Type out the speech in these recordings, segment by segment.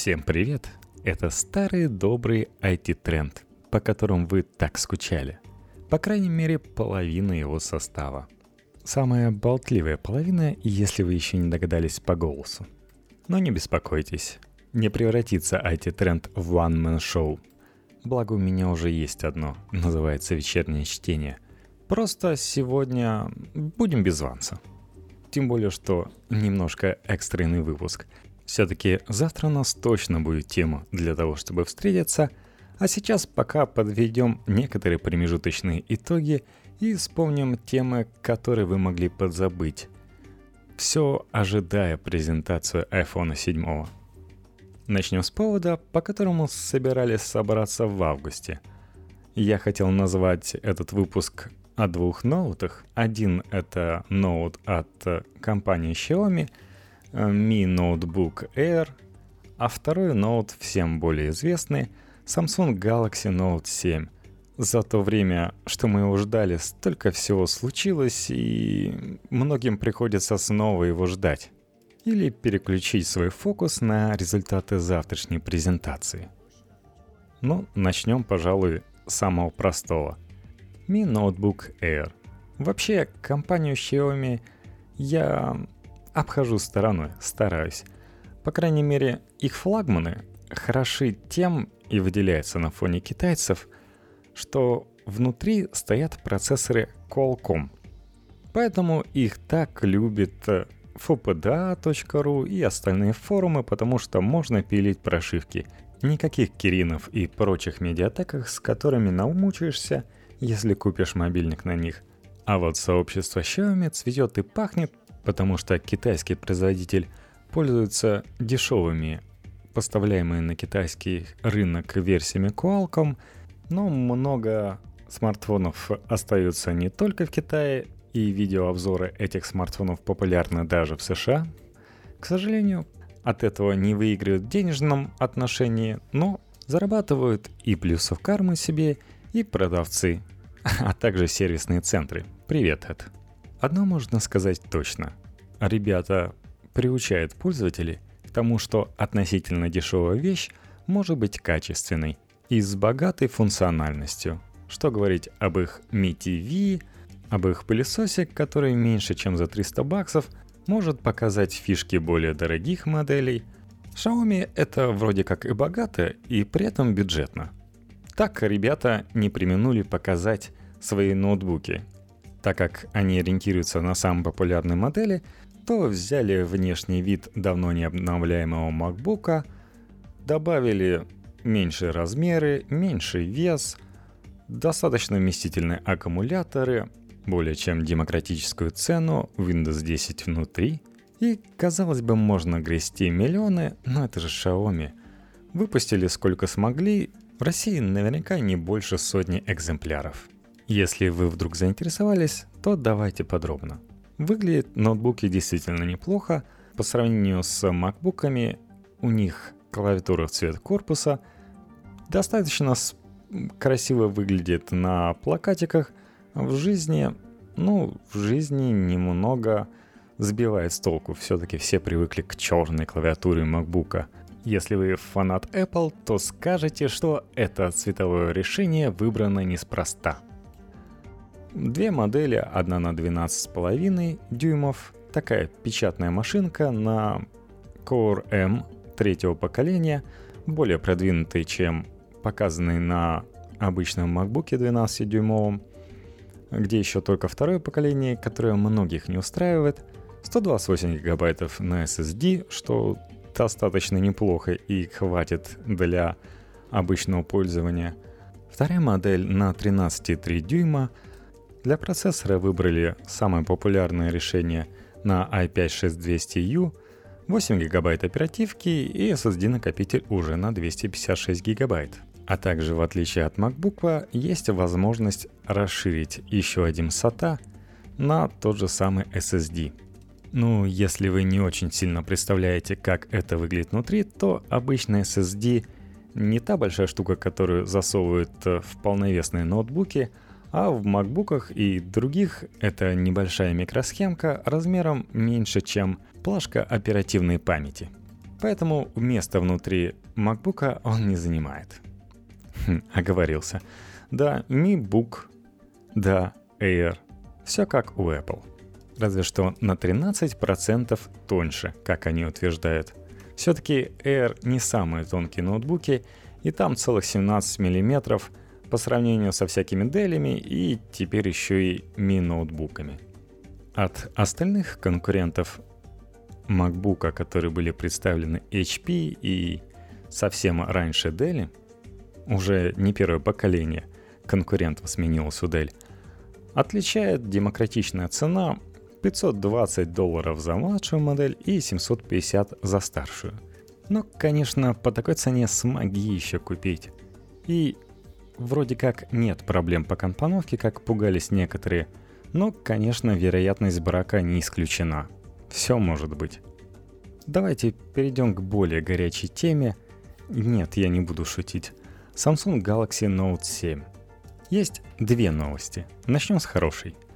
Всем привет! Это старый добрый IT-тренд, по которому вы так скучали. По крайней мере, половина его состава. Самая болтливая половина, если вы еще не догадались по голосу. Но не беспокойтесь, не превратится IT-тренд в one-man-шоу. Благо у меня уже есть одно, называется «Вечернее чтение». Просто сегодня будем без Ванса. Тем более, что немножко экстренный выпуск – все-таки завтра у нас точно будет тема для того, чтобы встретиться, а сейчас пока подведем некоторые промежуточные итоги и вспомним темы, которые вы могли подзабыть. Все ожидая презентацию iPhone 7. Начнем с повода, по которому собирались собраться в августе. Я хотел назвать этот выпуск о двух ноутах. Один это ноут от компании Xiaomi – Mi Notebook Air, а второй ноут всем более известный Samsung Galaxy Note 7. За то время, что мы его ждали, столько всего случилось, и многим приходится снова его ждать. Или переключить свой фокус на результаты завтрашней презентации. Ну, начнем, пожалуй, с самого простого. Mi Notebook Air. Вообще, компанию Xiaomi я обхожу стороной, стараюсь. По крайней мере, их флагманы хороши тем и выделяются на фоне китайцев, что внутри стоят процессоры Qualcomm. Поэтому их так любит fpda.ru и остальные форумы, потому что можно пилить прошивки. Никаких киринов и прочих медиатеках, с которыми наумучаешься, если купишь мобильник на них. А вот сообщество Xiaomi цветет и пахнет потому что китайский производитель пользуется дешевыми поставляемыми на китайский рынок версиями Qualcomm, но много смартфонов остаются не только в Китае, и видеообзоры этих смартфонов популярны даже в США. К сожалению, от этого не выигрывают в денежном отношении, но зарабатывают и плюсов кармы себе, и продавцы, а также сервисные центры. Привет, Эд. Одно можно сказать точно. Ребята приучают пользователей к тому, что относительно дешевая вещь может быть качественной и с богатой функциональностью. Что говорить об их Mi TV, об их пылесосе, который меньше, чем за 300 баксов, может показать фишки более дорогих моделей. Xiaomi это вроде как и богато, и при этом бюджетно. Так ребята не применули показать свои ноутбуки, так как они ориентируются на самые популярные модели, то взяли внешний вид давно не обновляемого MacBook, добавили меньшие размеры, меньший вес, достаточно вместительные аккумуляторы, более чем демократическую цену, Windows 10 внутри. И, казалось бы, можно грести миллионы, но это же Xiaomi. Выпустили сколько смогли, в России наверняка не больше сотни экземпляров – если вы вдруг заинтересовались, то давайте подробно. Выглядят ноутбуки действительно неплохо. По сравнению с макбуками, у них клавиатура в цвет корпуса достаточно красиво выглядит на плакатиках. В жизни, ну, в жизни немного сбивает с толку. Все-таки все привыкли к черной клавиатуре макбука. Если вы фанат Apple, то скажете, что это цветовое решение выбрано неспроста – Две модели, одна на 12,5 дюймов, такая печатная машинка на Core M третьего поколения, более продвинутый, чем показанный на обычном MacBook 12-дюймовом, где еще только второе поколение, которое многих не устраивает, 128 гигабайтов на SSD, что достаточно неплохо и хватит для обычного пользования. Вторая модель на 13,3 дюйма – для процессора выбрали самое популярное решение на i5-6200U, 8 ГБ оперативки и SSD-накопитель уже на 256 ГБ. А также, в отличие от MacBook, есть возможность расширить еще один SATA на тот же самый SSD. Ну, если вы не очень сильно представляете, как это выглядит внутри, то обычный SSD не та большая штука, которую засовывают в полновесные ноутбуки – а в макбуках и других это небольшая микросхемка размером меньше, чем плашка оперативной памяти. Поэтому место внутри MacBook он не занимает. Хм, оговорился. Да, Mi Book, да, Air. Все как у Apple. Разве что на 13% тоньше, как они утверждают. Все-таки Air не самые тонкие ноутбуки, и там целых 17 мм по сравнению со всякими делями и теперь еще и Mi ноутбуками. От остальных конкурентов MacBook, которые были представлены HP и совсем раньше Dell, уже не первое поколение конкурентов сменилось у Dell, отличает демократичная цена 520 долларов за младшую модель и 750 за старшую. Но, конечно, по такой цене смоги еще купить. И вроде как нет проблем по компоновке, как пугались некоторые, но, конечно, вероятность брака не исключена. Все может быть. Давайте перейдем к более горячей теме. Нет, я не буду шутить. Samsung Galaxy Note 7. Есть две новости. Начнем с хорошей –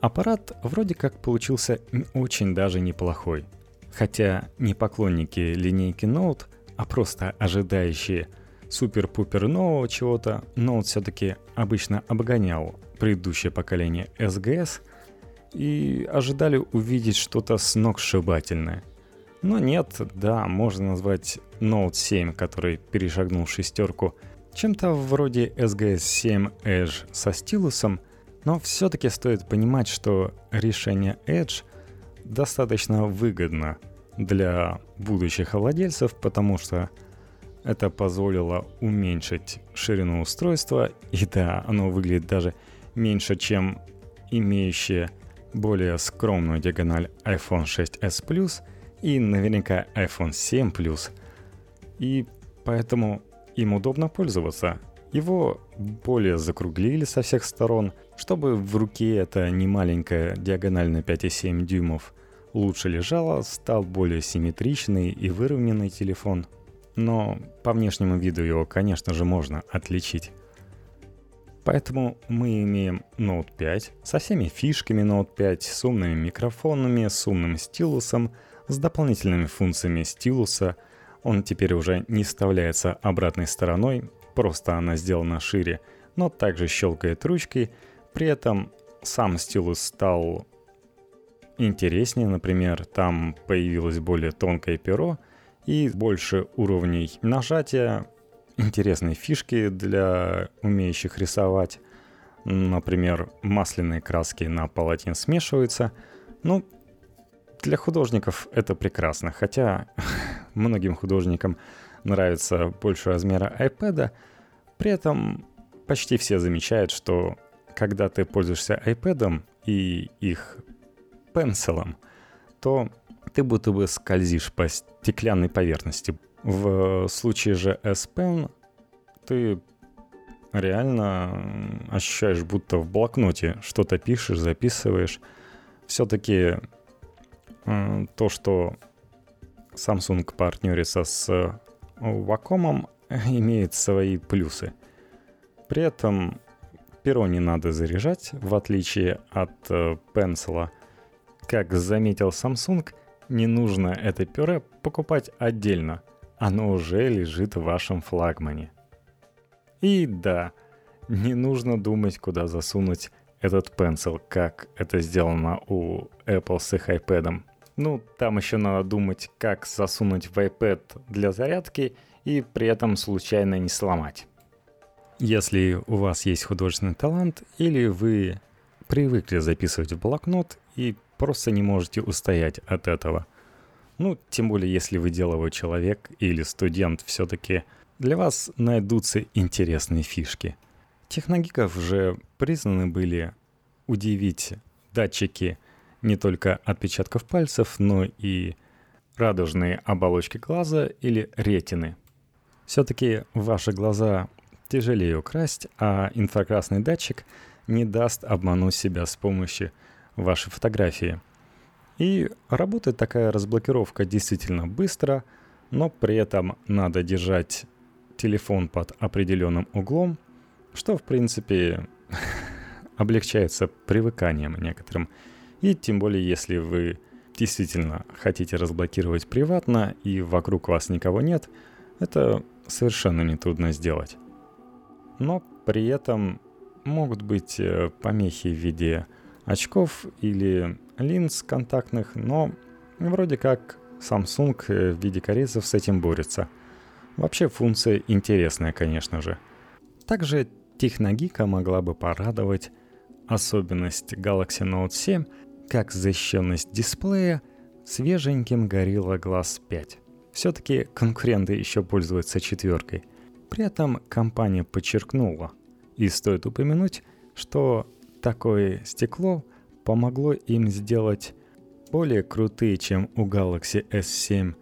Аппарат вроде как получился очень даже неплохой. Хотя не поклонники линейки Note, а просто ожидающие супер-пупер нового чего-то, Note все-таки обычно обгонял предыдущее поколение SGS и ожидали увидеть что-то сногсшибательное. Но нет, да, можно назвать Note 7, который перешагнул шестерку, чем-то вроде SGS 7 Edge со стилусом – но все-таки стоит понимать, что решение Edge достаточно выгодно для будущих владельцев, потому что это позволило уменьшить ширину устройства, и да, оно выглядит даже меньше, чем имеющее более скромную диагональ iPhone 6s Plus и наверняка iPhone 7 Plus. И поэтому им удобно пользоваться. Его более закруглили со всех сторон, чтобы в руке эта немаленькая диагональ на 5,7 дюймов лучше лежала, стал более симметричный и выровненный телефон. Но по внешнему виду его, конечно же, можно отличить. Поэтому мы имеем Note 5 со всеми фишками Note 5, с умными микрофонами, с умным стилусом, с дополнительными функциями стилуса. Он теперь уже не вставляется обратной стороной, просто она сделана шире, но также щелкает ручкой. При этом сам стилус стал интереснее, например, там появилось более тонкое перо и больше уровней нажатия, интересные фишки для умеющих рисовать. Например, масляные краски на полотне смешиваются. Ну, для художников это прекрасно, хотя многим художникам нравится больше размера iPad. При этом почти все замечают, что когда ты пользуешься iPad и их пенсилом, то ты будто бы скользишь по стеклянной поверхности. В случае же S Pen ты реально ощущаешь, будто в блокноте что-то пишешь, записываешь. Все-таки то, что Samsung партнерится с Wacom имеет свои плюсы. При этом перо не надо заряжать, в отличие от э. Как заметил Samsung, не нужно это перо покупать отдельно. Оно уже лежит в вашем флагмане. И да, не нужно думать, куда засунуть этот пенсил, как это сделано у Apple с их iPad. Ну, там еще надо думать, как засунуть в iPad для зарядки и при этом случайно не сломать. Если у вас есть художественный талант или вы привыкли записывать в блокнот и просто не можете устоять от этого. Ну, тем более, если вы деловой человек или студент, все-таки для вас найдутся интересные фишки. Техногиков же признаны были удивить датчики не только отпечатков пальцев, но и радужные оболочки глаза или ретины. Все-таки ваши глаза тяжелее украсть, а инфракрасный датчик не даст обмануть себя с помощью вашей фотографии. И работает такая разблокировка действительно быстро, но при этом надо держать телефон под определенным углом, что в принципе облегчается привыканием некоторым. И тем более, если вы действительно хотите разблокировать приватно и вокруг вас никого нет, это совершенно нетрудно сделать. Но при этом могут быть э, помехи в виде очков или линз контактных, но вроде как Samsung в виде корейцев с этим борется. Вообще функция интересная, конечно же. Также Техногика могла бы порадовать особенность Galaxy Note 7 как защищенность дисплея свеженьким Gorilla Glass 5. Все-таки конкуренты еще пользуются четверкой. При этом компания подчеркнула, и стоит упомянуть, что такое стекло помогло им сделать более крутые, чем у Galaxy S7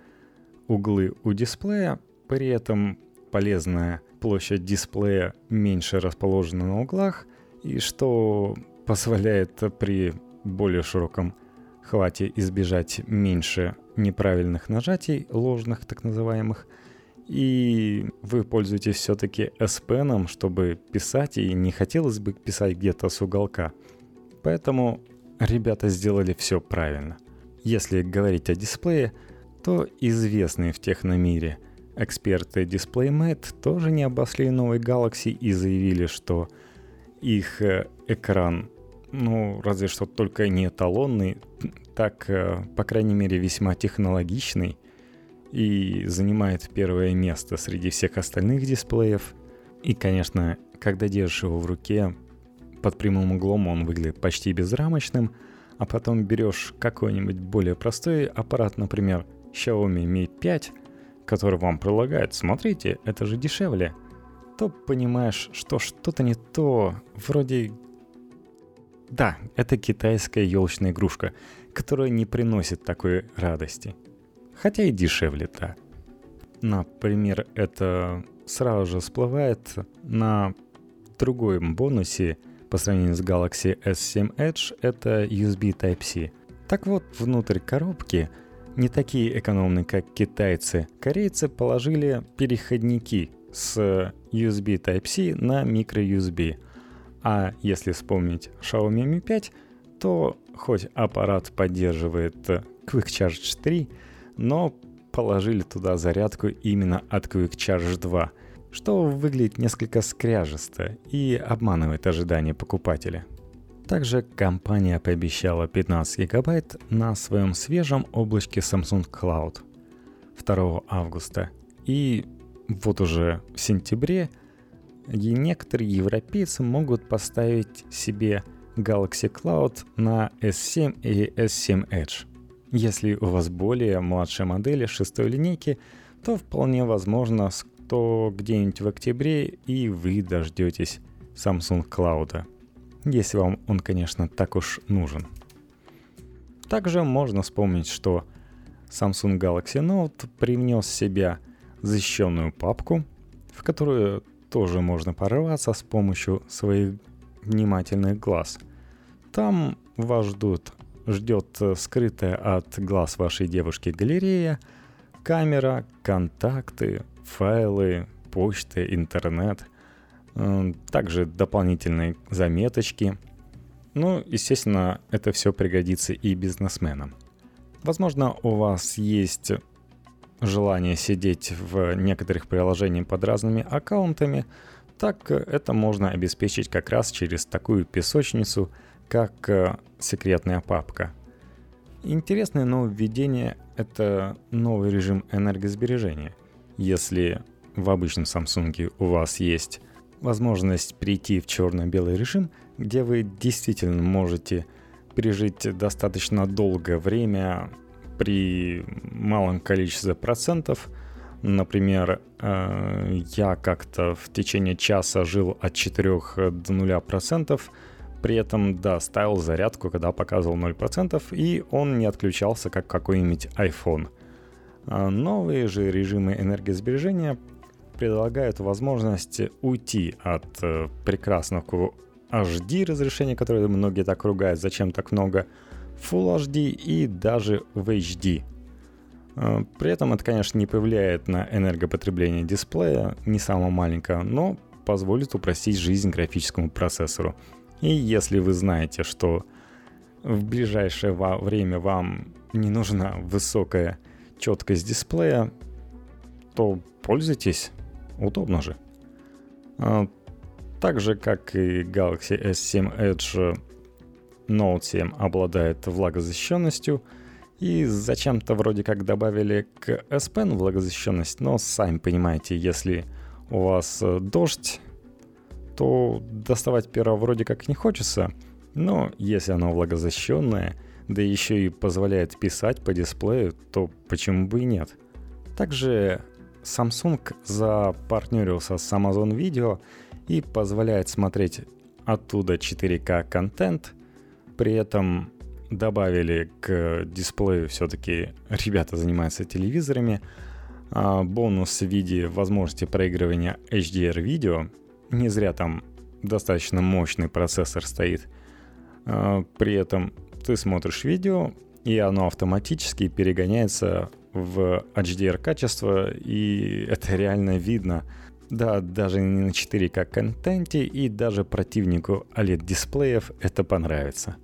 углы у дисплея, при этом полезная площадь дисплея меньше расположена на углах, и что позволяет при более широком хвате избежать меньше неправильных нажатий, ложных так называемых, и вы пользуетесь все-таки S Pen, чтобы писать, и не хотелось бы писать где-то с уголка. Поэтому ребята сделали все правильно. Если говорить о дисплее, то известные в техномире эксперты DisplayMate тоже не обосли новый Galaxy и заявили, что их э, экран, ну, разве что только не эталонный, так, э, по крайней мере, весьма технологичный и занимает первое место среди всех остальных дисплеев. И, конечно, когда держишь его в руке, под прямым углом он выглядит почти безрамочным, а потом берешь какой-нибудь более простой аппарат, например, Xiaomi Mi 5, который вам предлагает, смотрите, это же дешевле, то понимаешь, что что-то не то, вроде... Да, это китайская елочная игрушка, которая не приносит такой радости. Хотя и дешевле, да. Например, это сразу же всплывает на другом бонусе – по сравнению с Galaxy S7 Edge, это USB Type-C. Так вот, внутрь коробки не такие экономные, как китайцы, корейцы положили переходники с USB Type-C на micro-USB. А если вспомнить Xiaomi Mi 5, то хоть аппарат поддерживает Quick Charge 3, но положили туда зарядку именно от Quick Charge 2 – что выглядит несколько скряжесто и обманывает ожидания покупателя. Также компания пообещала 15 гигабайт на своем свежем облачке Samsung Cloud 2 августа. И вот уже в сентябре и некоторые европейцы могут поставить себе Galaxy Cloud на S7 и S7 Edge. Если у вас более младшие модели шестой линейки, то вполне возможно то где-нибудь в октябре и вы дождетесь Samsung Cloud. Если вам он, конечно, так уж нужен. Также можно вспомнить, что Samsung Galaxy Note привнес в себя защищенную папку, в которую тоже можно порваться с помощью своих внимательных глаз. Там вас ждут, ждет скрытая от глаз вашей девушки галерея, камера, контакты, файлы, почта, интернет, э, также дополнительные заметочки. Ну, естественно, это все пригодится и бизнесменам. Возможно, у вас есть желание сидеть в некоторых приложениях под разными аккаунтами, так это можно обеспечить как раз через такую песочницу, как э, секретная папка. Интересное нововведение – это новый режим энергосбережения – если в обычном Samsung у вас есть возможность перейти в черно-белый режим, где вы действительно можете пережить достаточно долгое время при малом количестве процентов. Например, э, я как-то в течение часа жил от 4 до 0 процентов, при этом, да, ставил зарядку, когда показывал 0%, и он не отключался, как какой-нибудь iPhone. А новые же режимы энергосбережения предлагают возможность уйти от э, прекрасного HD разрешения, которое многие так ругают, зачем так много, Full HD и даже в HD. Э, при этом это, конечно, не повлияет на энергопотребление дисплея, не самое маленькое, но позволит упростить жизнь графическому процессору. И если вы знаете, что в ближайшее время вам не нужна высокая четкость дисплея, то пользуйтесь, удобно же. А, так же, как и Galaxy S7 Edge, Note 7 обладает влагозащищенностью, и зачем-то вроде как добавили к S Pen влагозащищенность, но сами понимаете, если у вас э, дождь, то доставать перо вроде как не хочется, но если оно влагозащищенное, да еще и позволяет писать по дисплею, то почему бы и нет? Также Samsung запартнерился с Amazon Video и позволяет смотреть оттуда 4К контент. При этом добавили к дисплею все-таки ребята занимаются телевизорами. А бонус в виде возможности проигрывания HDR видео. Не зря там достаточно мощный процессор стоит. А, при этом ты смотришь видео, и оно автоматически перегоняется в HDR качество, и это реально видно. Да, даже не на 4К контенте, и даже противнику OLED-дисплеев это понравится.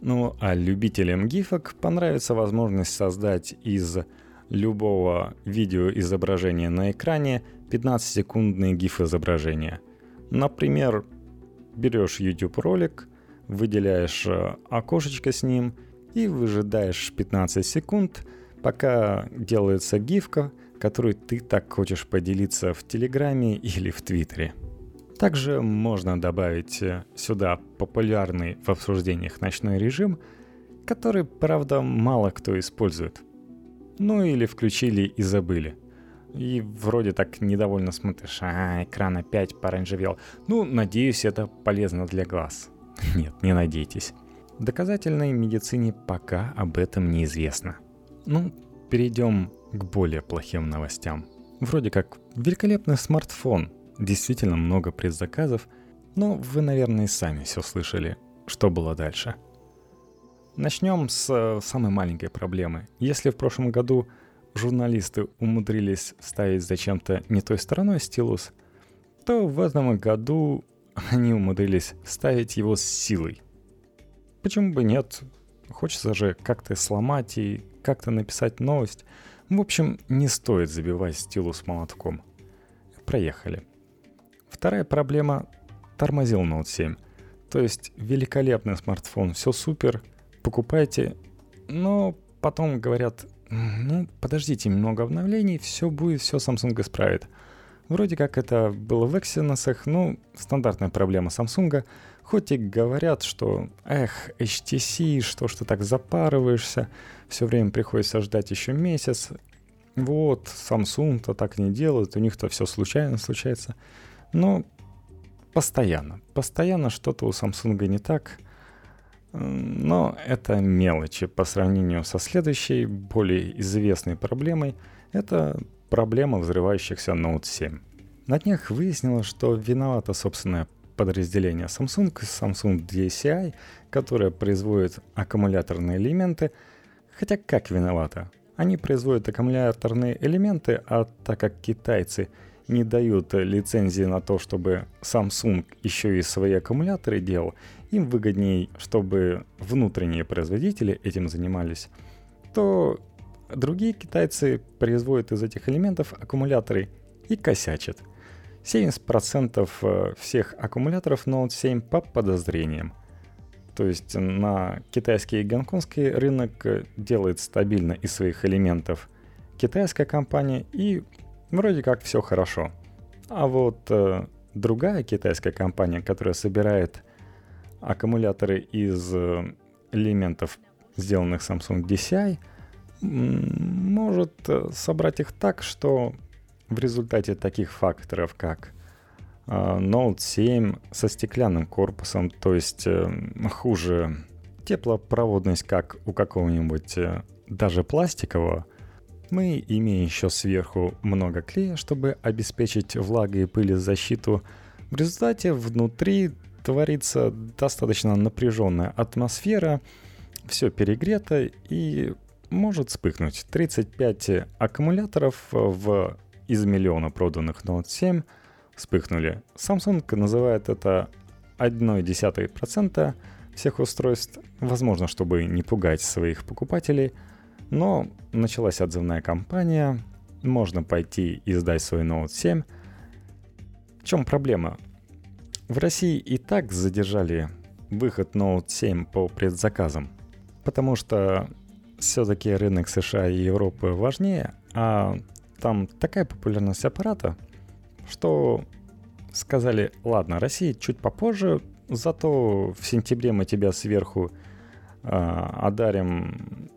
Ну а любителям гифок понравится возможность создать из любого видеоизображения на экране 15-секундные гиф-изображения. Например, берешь YouTube ролик, выделяешь э, окошечко с ним и выжидаешь 15 секунд, пока делается гифка, которую ты так хочешь поделиться в Телеграме или в Твиттере. Также можно добавить э, сюда популярный в обсуждениях ночной режим, который, правда, мало кто использует. Ну или включили и забыли. И вроде так недовольно смотришь, а, экран опять поранжевел. Ну, надеюсь, это полезно для глаз. Нет, не надейтесь. Доказательной медицине пока об этом неизвестно. Ну, перейдем к более плохим новостям. Вроде как великолепный смартфон, действительно много предзаказов, но вы, наверное, сами все слышали, что было дальше. Начнем с э, самой маленькой проблемы. Если в прошлом году журналисты умудрились ставить зачем-то не той стороной стилус, то в этом году они умудрились ставить его с силой. Почему бы нет? Хочется же как-то сломать и как-то написать новость. В общем, не стоит забивать стилус молотком. Проехали. Вторая проблема — тормозил Note 7. То есть великолепный смартфон, все супер, покупайте, но потом говорят, ну, подождите, много обновлений, все будет, все Samsung исправит. Вроде как это было в Exynos, ну, стандартная проблема Samsung, хоть и говорят, что, эх, HTC, что ж ты так запарываешься, все время приходится ждать еще месяц, вот, Samsung-то так не делает, у них-то все случайно случается. Но постоянно, постоянно что-то у Samsung не так, но это мелочи по сравнению со следующей, более известной проблемой. Это проблема взрывающихся Note 7. На днях выяснилось, что виновато собственное подразделение Samsung, Samsung DCI, которое производит аккумуляторные элементы. Хотя как виновата? Они производят аккумуляторные элементы, а так как китайцы не дают лицензии на то, чтобы Samsung еще и свои аккумуляторы делал, им выгоднее, чтобы внутренние производители этим занимались, то Другие китайцы производят из этих элементов аккумуляторы и косячат. 70% э, всех аккумуляторов Note 7 по подозрениям. То есть на китайский и гонконгский рынок э, делает стабильно из своих элементов китайская компания и вроде как все хорошо. А вот э, другая китайская компания, которая собирает аккумуляторы из э, элементов, сделанных Samsung DCI – может э, собрать их так, что в результате таких факторов, как э, Note 7 со стеклянным корпусом, то есть хуже теплопроводность, как у какого-нибудь даже пластикового, мы имеем еще сверху много клея, чтобы обеспечить влагой и пыли защиту. В результате внутри творится достаточно напряженная атмосфера, все перегрето, и может вспыхнуть. 35 аккумуляторов в из миллиона проданных Note 7 вспыхнули. Samsung называет это 0,1% всех устройств, возможно, чтобы не пугать своих покупателей, но началась отзывная кампания, можно пойти и сдать свой Note 7. В чем проблема? В России и так задержали выход Note 7 по предзаказам, потому что все-таки рынок США и Европы важнее, а там такая популярность аппарата, что сказали, ладно, Россия чуть попозже, зато в сентябре мы тебя сверху э, одарим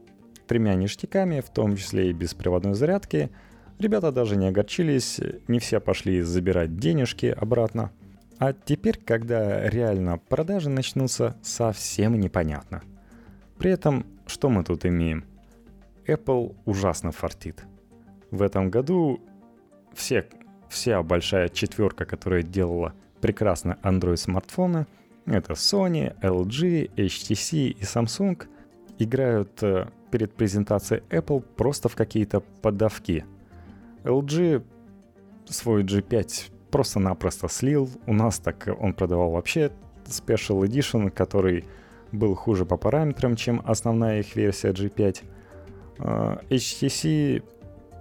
тремя ништяками, в том числе и беспроводной зарядки. Ребята даже не огорчились, не все пошли забирать денежки обратно. А теперь, когда реально продажи начнутся, совсем непонятно. При этом, что мы тут имеем? Apple ужасно фартит. В этом году все вся большая четверка, которая делала прекрасно Android-смартфоны, это Sony, LG, HTC и Samsung, играют э, перед презентацией Apple просто в какие-то подавки. LG свой G5 просто-напросто слил. У нас так он продавал вообще Special Edition, который был хуже по параметрам, чем основная их версия G5. HTC э,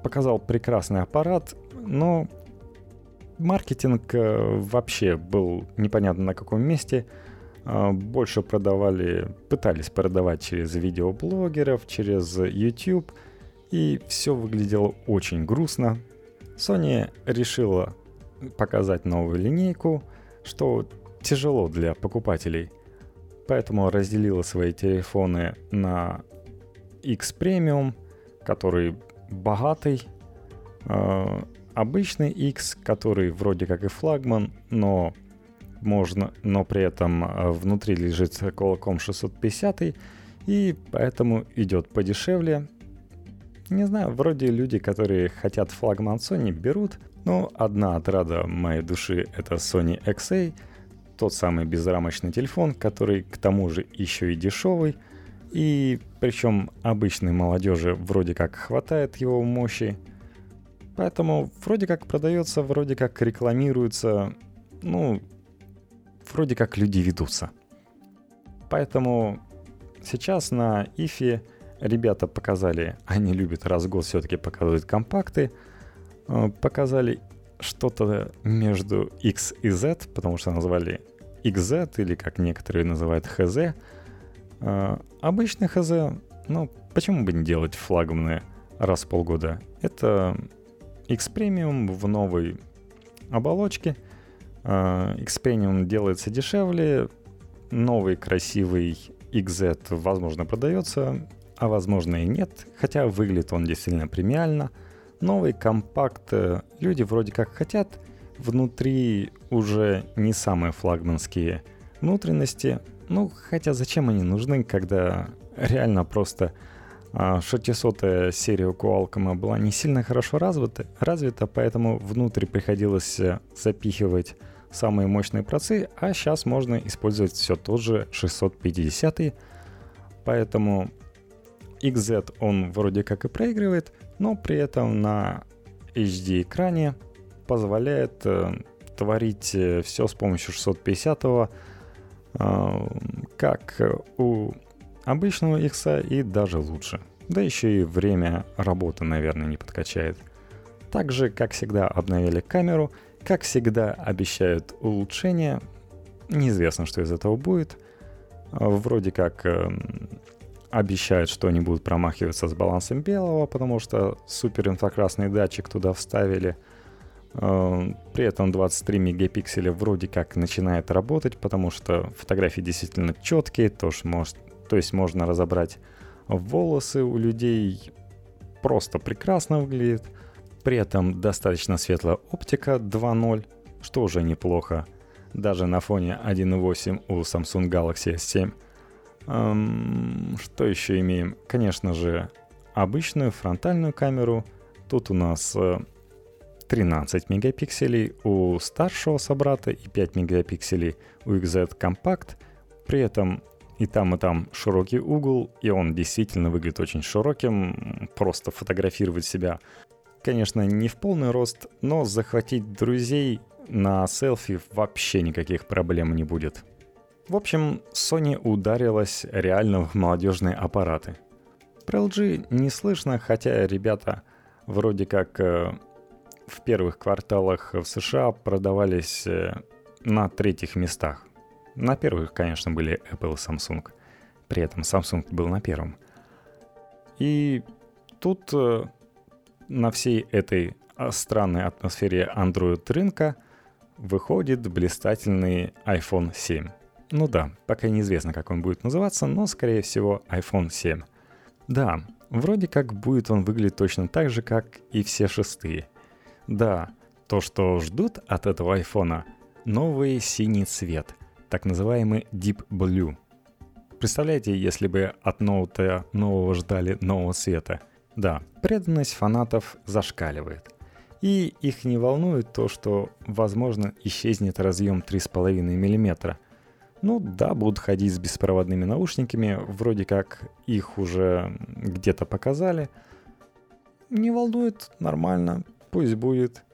показал прекрасный аппарат, но Маркетинг э, вообще был непонятно на каком месте. А, больше продавали, пытались продавать через видеоблогеров, через YouTube. И все выглядело очень грустно. Sony решила показать новую линейку, что тяжело для покупателей. Поэтому разделила свои телефоны на X Premium, который богатый, а, обычный X, который вроде как и флагман, но можно, но при этом э, внутри лежит Qualcomm 650, и поэтому идет подешевле. Не знаю, вроде люди, которые хотят флагман Sony, берут, но одна отрада моей души это Sony XA, тот самый безрамочный телефон, который к тому же еще и дешевый, и причем обычной молодежи вроде как хватает его мощи, Поэтому вроде как продается, вроде как рекламируется, ну, вроде как люди ведутся. Поэтому сейчас на ИФе ребята показали, они любят раз в год все-таки показывать компакты, показали что-то между X и Z, потому что назвали XZ или как некоторые называют HZ. Э, обычный HZ, ну, почему бы не делать флагманы раз в полгода? Это X Premium в новой оболочке. А, X Premium делается дешевле. Новый красивый XZ, возможно, продается, а возможно и нет. Хотя выглядит он действительно премиально. Новый компакт э, люди вроде как хотят. Внутри уже не самые флагманские внутренности. Ну, хотя зачем они нужны, когда реально просто 600 серия у Qualcomm была не сильно хорошо развита, развита, поэтому внутрь приходилось э, запихивать самые мощные процы, а сейчас можно использовать все тот же 650, поэтому XZ он вроде как и проигрывает, но при этом на HD экране позволяет э, творить э, все с помощью 650 э, как у обычного X и даже лучше. Да еще и время работы, наверное, не подкачает. Также, как всегда, обновили камеру, как всегда обещают улучшения. Неизвестно, что из этого будет. Вроде как э, обещают, что они будут промахиваться с балансом белого, потому что супер инфракрасный датчик туда вставили. Э, при этом 23 мегапикселя вроде как начинает работать, потому что фотографии действительно четкие, тоже может то есть можно разобрать волосы у людей, просто прекрасно выглядит. При этом достаточно светлая оптика 2.0, что уже неплохо. Даже на фоне 1.8 у Samsung Galaxy S7. Эм, что еще имеем? Конечно же, обычную фронтальную камеру. Тут у нас 13 э, мегапикселей у старшего собрата и 5 мегапикселей у XZ Compact. При этом и там, и там широкий угол, и он действительно выглядит очень широким. Просто фотографировать себя, конечно, не в полный рост, но захватить друзей на селфи вообще никаких проблем не будет. В общем, Sony ударилась реально в молодежные аппараты. Про LG не слышно, хотя ребята вроде как э, в первых кварталах в США продавались э, на третьих местах. На первых, конечно, были Apple и Samsung. При этом Samsung был на первом. И тут э, на всей этой а, странной атмосфере Android рынка выходит блистательный iPhone 7. Ну да, пока неизвестно, как он будет называться, но скорее всего iPhone 7. Да, вроде как будет он выглядеть точно так же, как и все шестые. Да, то, что ждут от этого айфона, новый синий цвет, так называемый Deep Blue. Представляете, если бы от ноута нового ждали нового цвета? Да, преданность фанатов зашкаливает. И их не волнует то, что, возможно, исчезнет разъем 3,5 мм. Ну да, будут ходить с беспроводными наушниками, вроде как их уже где-то показали. Не волнует, нормально, пусть будет.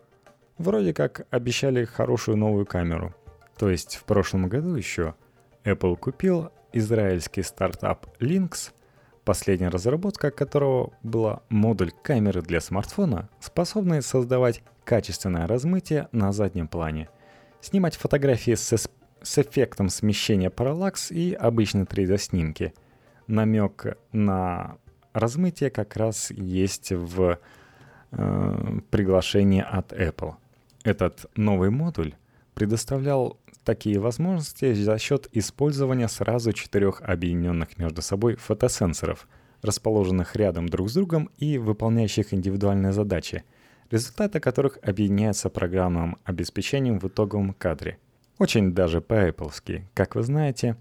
Вроде как обещали хорошую новую камеру. То есть в прошлом году еще Apple купил израильский стартап Lynx, последняя разработка которого была модуль камеры для смартфона, способный создавать качественное размытие на заднем плане, снимать фотографии с, с эффектом смещения параллакс и обычной 3D-снимки. Намек на размытие как раз есть в э, приглашении от Apple. Этот новый модуль предоставлял такие возможности за счет использования сразу четырех объединенных между собой фотосенсоров, расположенных рядом друг с другом и выполняющих индивидуальные задачи, результаты которых объединяются программным обеспечением в итоговом кадре. Очень даже по-эпплски. Как вы знаете,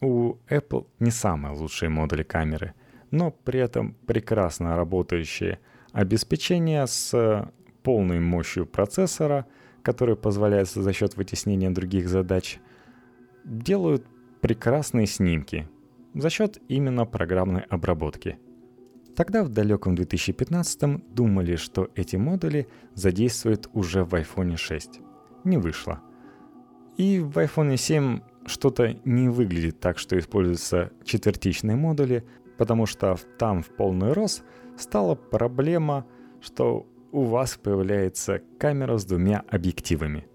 у Apple не самые лучшие модули камеры, но при этом прекрасно работающие обеспечение с полной мощью процессора – которые позволяют за счет вытеснения других задач, делают прекрасные снимки за счет именно программной обработки. Тогда в далеком 2015 думали, что эти модули задействуют уже в iPhone 6. Не вышло. И в iPhone 7 что-то не выглядит так, что используются четвертичные модули, потому что там в полный рост стала проблема, что у вас появляется камера с двумя объективами.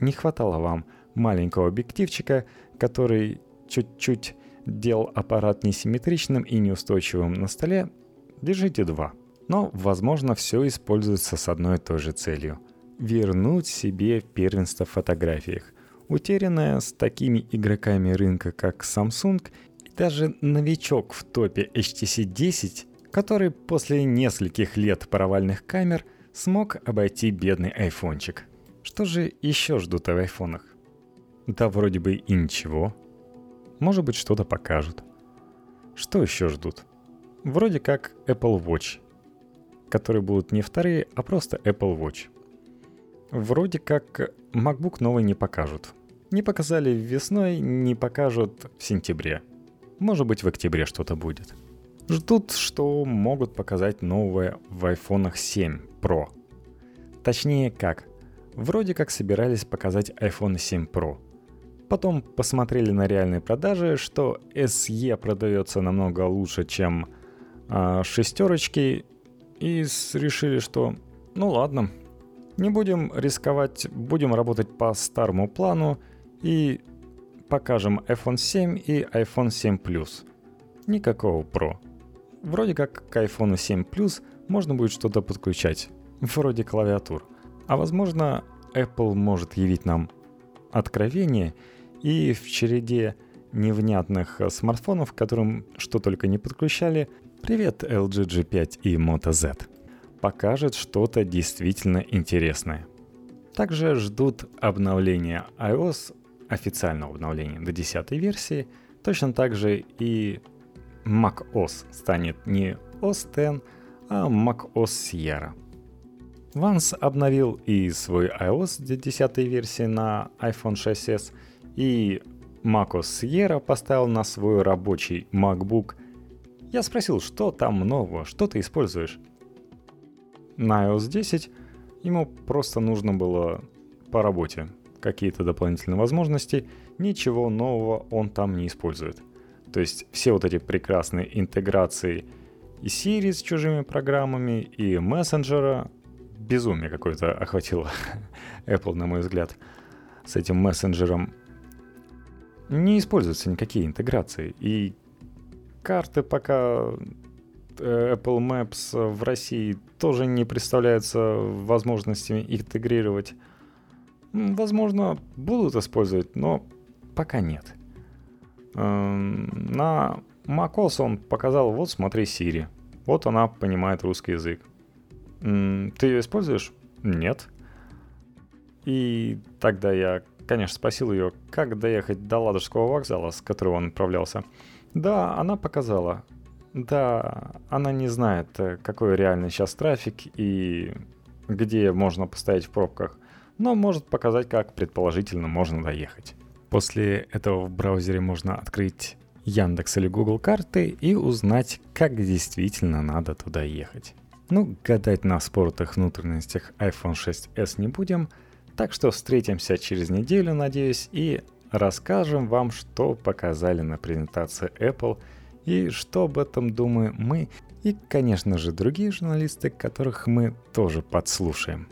Не хватало вам маленького объективчика, который чуть-чуть делал аппарат несимметричным и неустойчивым на столе, держите два. Но, возможно, все используется с одной и той же целью – вернуть себе первенство в фотографиях, утерянное с такими игроками рынка, как Samsung, и даже новичок в топе HTC 10 который после нескольких лет провальных камер смог обойти бедный айфончик. Что же еще ждут в айфонах? Да вроде бы и ничего. Может быть что-то покажут. Что еще ждут? Вроде как Apple Watch, которые будут не вторые, а просто Apple Watch. Вроде как MacBook новый не покажут. Не показали весной, не покажут в сентябре. Может быть в октябре что-то будет. Ждут, что могут показать новое в iPhone 7 Pro. Точнее как, вроде как собирались показать iPhone 7 Pro. Потом посмотрели на реальные продажи, что SE продается намного лучше, чем э, шестерочки, и решили, что ну ладно, не будем рисковать, будем работать по старому плану и покажем iPhone 7 и iPhone 7 Plus. Никакого Pro. Вроде как к iPhone 7 Plus можно будет что-то подключать, вроде клавиатур. А возможно, Apple может явить нам откровение и в череде невнятных смартфонов, которым что только не подключали, привет LG G5 и Moto Z, покажет что-то действительно интересное. Также ждут обновления iOS, официального обновления до 10 версии, точно так же и macOS станет не OS X, а macOS Sierra. Vance обновил и свой iOS 10 версии на iPhone 6s, и macOS Sierra поставил на свой рабочий MacBook. Я спросил, что там нового, что ты используешь? На iOS 10 ему просто нужно было по работе. какие-то дополнительные возможности, ничего нового он там не использует. То есть все вот эти прекрасные интеграции и Siri с чужими программами, и мессенджера, безумие какое-то охватило Apple, на мой взгляд, с этим мессенджером. Не используются никакие интеграции. И карты пока Apple Maps в России тоже не представляются возможностями интегрировать. Возможно, будут использовать, но пока нет. Эм, на macOS он показал, вот смотри Siri. Вот она понимает русский язык. Ты ее используешь? Нет. И тогда я, конечно, спросил ее, как доехать до Ладожского вокзала, с которого он отправлялся. Да, она показала. Да, она не знает, э, какой реально сейчас трафик и где можно постоять в пробках, но может показать, как предположительно можно доехать. После этого в браузере можно открыть Яндекс или Google карты и узнать, как действительно надо туда ехать. Ну, гадать на споротых внутренностях iPhone 6s не будем, так что встретимся через неделю, надеюсь, и расскажем вам, что показали на презентации Apple и что об этом думаем мы и, конечно же, другие журналисты, которых мы тоже подслушаем.